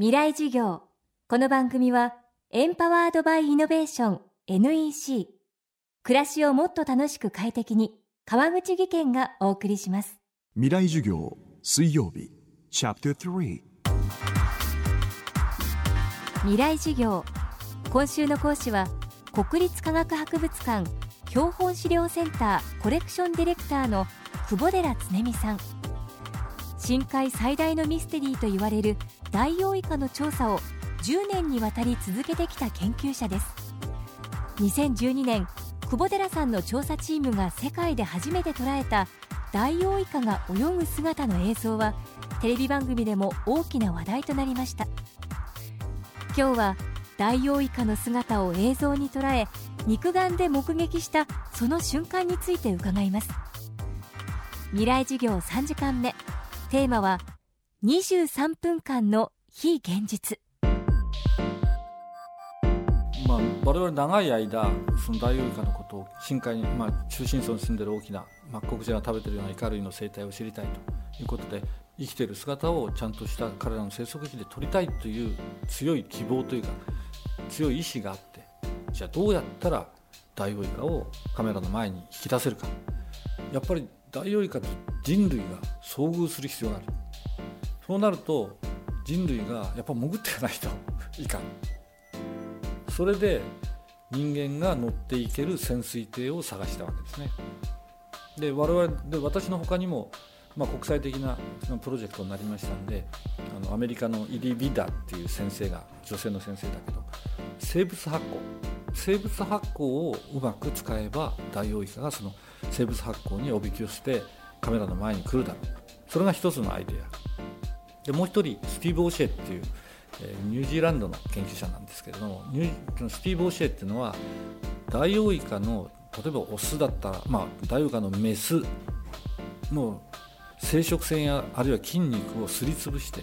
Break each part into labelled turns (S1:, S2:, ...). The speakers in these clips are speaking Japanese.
S1: 未来授業。この番組はエンパワードバイイノベーション NEC 暮らしをもっと楽しく快適に川口義賢がお送りします。
S2: 未来授業水曜日チャプター3
S1: 未来授業。今週の講師は国立科学博物館標本資料センターコレクションディレクターの久保寺恒美さん深海最大のミステリーと言われるダイオウイカの調査を10年にわたり続けてきた研究者です。2012年久保寺さんの調査チームが世界で初めて捉えたダイオウイカが泳ぐ姿の映像はテレビ番組でも大きな話題となりました。今日はダイオウイカの姿を映像に捉え肉眼で目撃したその瞬間について伺います。未来授業3時間目。テーマは23分間の非現実。
S3: まあ、我々長い間そのダイオウイカのことを深海に、まあ、中深層に住んでる大きなマッコウクジラが食べてるようなイカ類の生態を知りたいということで生きてる姿をちゃんとした彼らの生息地で撮りたいという強い希望というか強い意志があってじゃあどうやったらダイオウイカをカメラの前に引き出せるか。やっぱりダイオウイカと人類が遭遇する必要がある。そうなると人類がやっぱ潜っていかないと。いかん。それで人間が乗っていける潜水艇を探したわけですね。で我々で私の他にも、まあ、国際的なプロジェクトになりましたんであのアメリカのイリ・ビダっていう先生が女性の先生だけど生物発光。生物発光をうまく使えばダイオウイカがその生物発光におびき寄せてカメラの前に来るだろう。それが一つのアイデア。でもう一人スティーブ・オシェっていう、えー、ニュージーランドの研究者なんですけれどもニュスティーブ・オシェっていうのはダイオウイカの例えばオスだったら、まあ、ダイオウイカのメスの生殖腺やあるいは筋肉をすりつぶして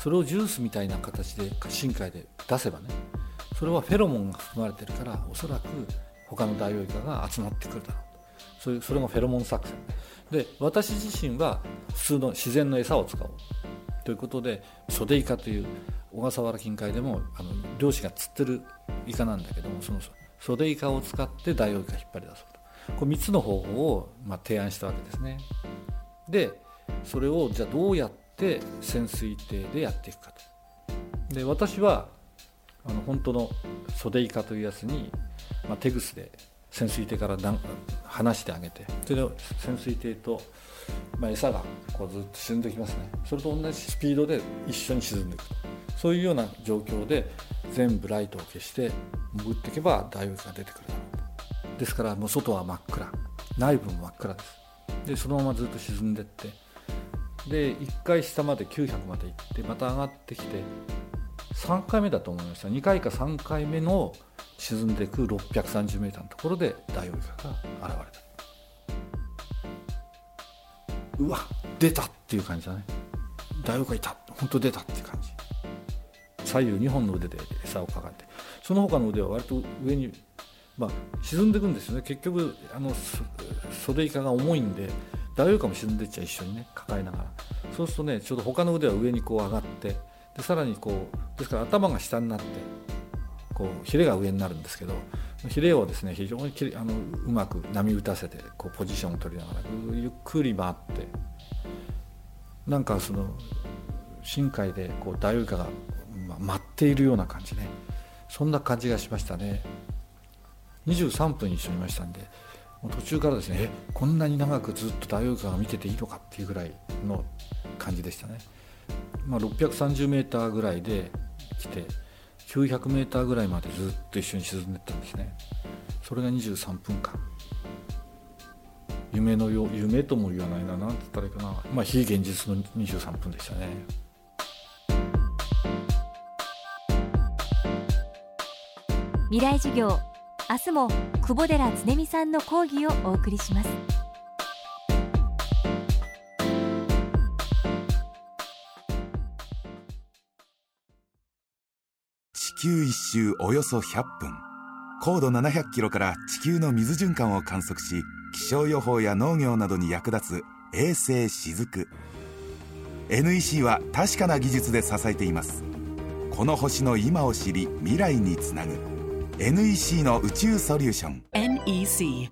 S3: それをジュースみたいな形で深海で出せばねそれはフェロモンが含まれてるからおそらく他のダイオウイカが集まってくるだろう。そういうそれがフェロモン作戦。で私自身は普通の自然の餌を使おうということでソデイカという小笠原近海でもあの漁師が釣ってるイカなんだけどもそのソデイカを使ってダイオウイカ引っ張り出そうと。これ3つの方法を、まあ、提案したわけですね。でそれをじゃあどうやって潜水艇でやっていくかと。で私はあの本当のソデイカというやつに、まあ、手ぐすで潜水艇から離してあげて。それで潜水艇と、まあ、餌がこうずっと沈んできますね。それと同じスピードで一緒に沈んでいくと。そういうような状況で全部ライトを消して潜っていけばダイオウイカが出てくるですからもう外は真っ暗。内部も真っ暗です。でそのままずっと沈んでいって。で1回下まで900まで行ってまた上がってきて3回目だと思いました。2回か3回目の沈んでいく 630m のところでダイオウイカが現れた。うわ出たっていう感じだね。ダイオウイカいた。本当出たっていう感じ。左右2本の腕で餌をかかって。その他の腕は割と上に、まあ、沈んでいくんですよね。結局あのソデイカが重いんでダイオウイカも沈んでっちゃ一緒にね抱えながら。そうするとねちょうど他の腕は上にこう上がってでさらにこうですから頭が下になってこうヒレが上になるんですけどヒレをですね非常にきあのうまく波打たせてこうポジションを取りながらゆっくり回ってなんかその深海でこうダイオウイカが、ま、待っているような感じね。そんな感じがしましたね。23分一緒にいましたんで途中からですねこんなに長くずっとダイオウイカが見てていいのかっていうぐらいの感じでしたね。まあ、630メーターぐらいで来て900メーターぐらいまでずっと一緒に沈んでったんですね。それが23分間。夢のよ夢とも言わないな何て言ったらいいかな。まあ非現実の23分でしたね。
S1: 未来授業。明日も久保寺恒美さんの講義をお送りします。
S4: 球一周およそ100分。高度700キロから地球の水循環を観測し気象予報や農業などに役立つ衛星しずく。NEC は確かな技術で支えています。この星の今を知り未来につなぐ。NEC の宇宙ソリューション。
S5: NEC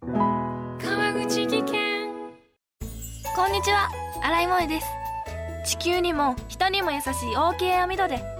S6: 川口技研。こんにちは。新井萌です。地球にも人にも優しい OK 網戸で